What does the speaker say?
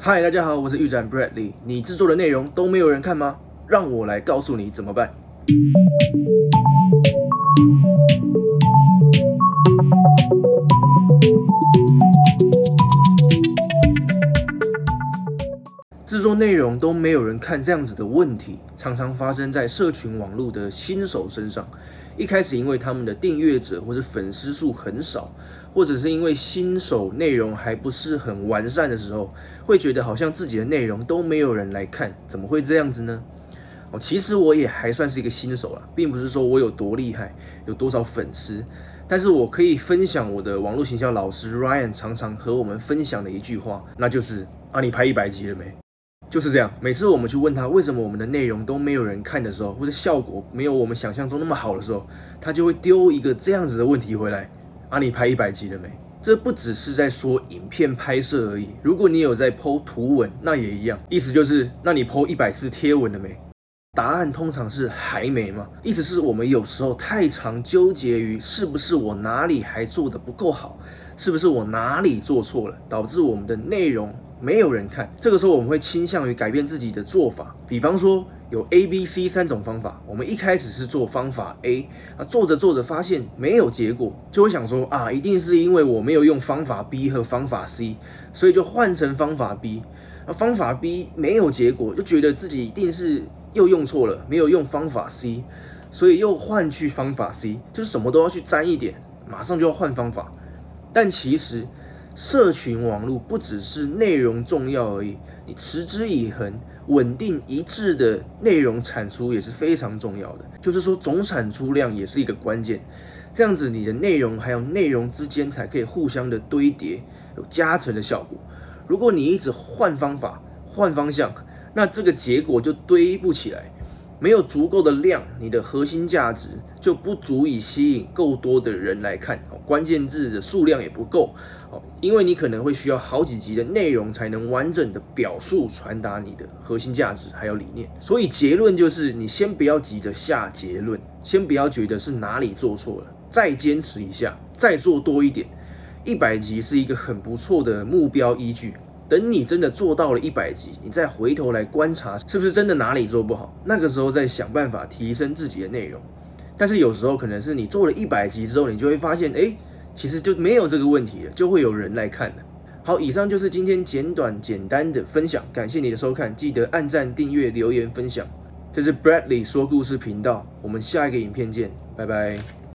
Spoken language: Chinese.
嗨，大家好，我是玉展 Bradley。你制作的内容都没有人看吗？让我来告诉你怎么办。制作内容都没有人看，这样子的问题常常发生在社群网络的新手身上。一开始，因为他们的订阅者或者粉丝数很少，或者是因为新手内容还不是很完善的时候，会觉得好像自己的内容都没有人来看，怎么会这样子呢？哦，其实我也还算是一个新手啦，并不是说我有多厉害，有多少粉丝，但是我可以分享我的网络行销老师 Ryan 常常和我们分享的一句话，那就是啊，你拍一百集了没？就是这样，每次我们去问他为什么我们的内容都没有人看的时候，或者效果没有我们想象中那么好的时候，他就会丢一个这样子的问题回来：啊，你拍一百集了没？这不只是在说影片拍摄而已，如果你有在剖图文，那也一样，意思就是，那你剖一百次贴文了没？答案通常是还没嘛，意思是我们有时候太常纠结于是不是我哪里还做得不够好，是不是我哪里做错了，导致我们的内容。没有人看，这个时候我们会倾向于改变自己的做法。比方说，有 A、B、C 三种方法，我们一开始是做方法 A，啊，做着做着发现没有结果，就会想说啊，一定是因为我没有用方法 B 和方法 C，所以就换成方法 B。啊，方法 B 没有结果，就觉得自己一定是又用错了，没有用方法 C，所以又换去方法 C，就是什么都要去沾一点，马上就要换方法。但其实。社群网络不只是内容重要而已，你持之以恒、稳定一致的内容产出也是非常重要的。就是说，总产出量也是一个关键，这样子你的内容还有内容之间才可以互相的堆叠，有加成的效果。如果你一直换方法、换方向，那这个结果就堆不起来。没有足够的量，你的核心价值就不足以吸引够多的人来看，关键字的数量也不够，哦因为你可能会需要好几集的内容才能完整的表述传达你的核心价值还有理念。所以结论就是，你先不要急着下结论，先不要觉得是哪里做错了，再坚持一下，再做多一点，一百集是一个很不错的目标依据。等你真的做到了一百集，你再回头来观察，是不是真的哪里做不好？那个时候再想办法提升自己的内容。但是有时候可能是你做了一百集之后，你就会发现，哎，其实就没有这个问题了，就会有人来看了。好，以上就是今天简短简单的分享，感谢你的收看，记得按赞、订阅、留言、分享。这是 Bradley 说故事频道，我们下一个影片见，拜拜。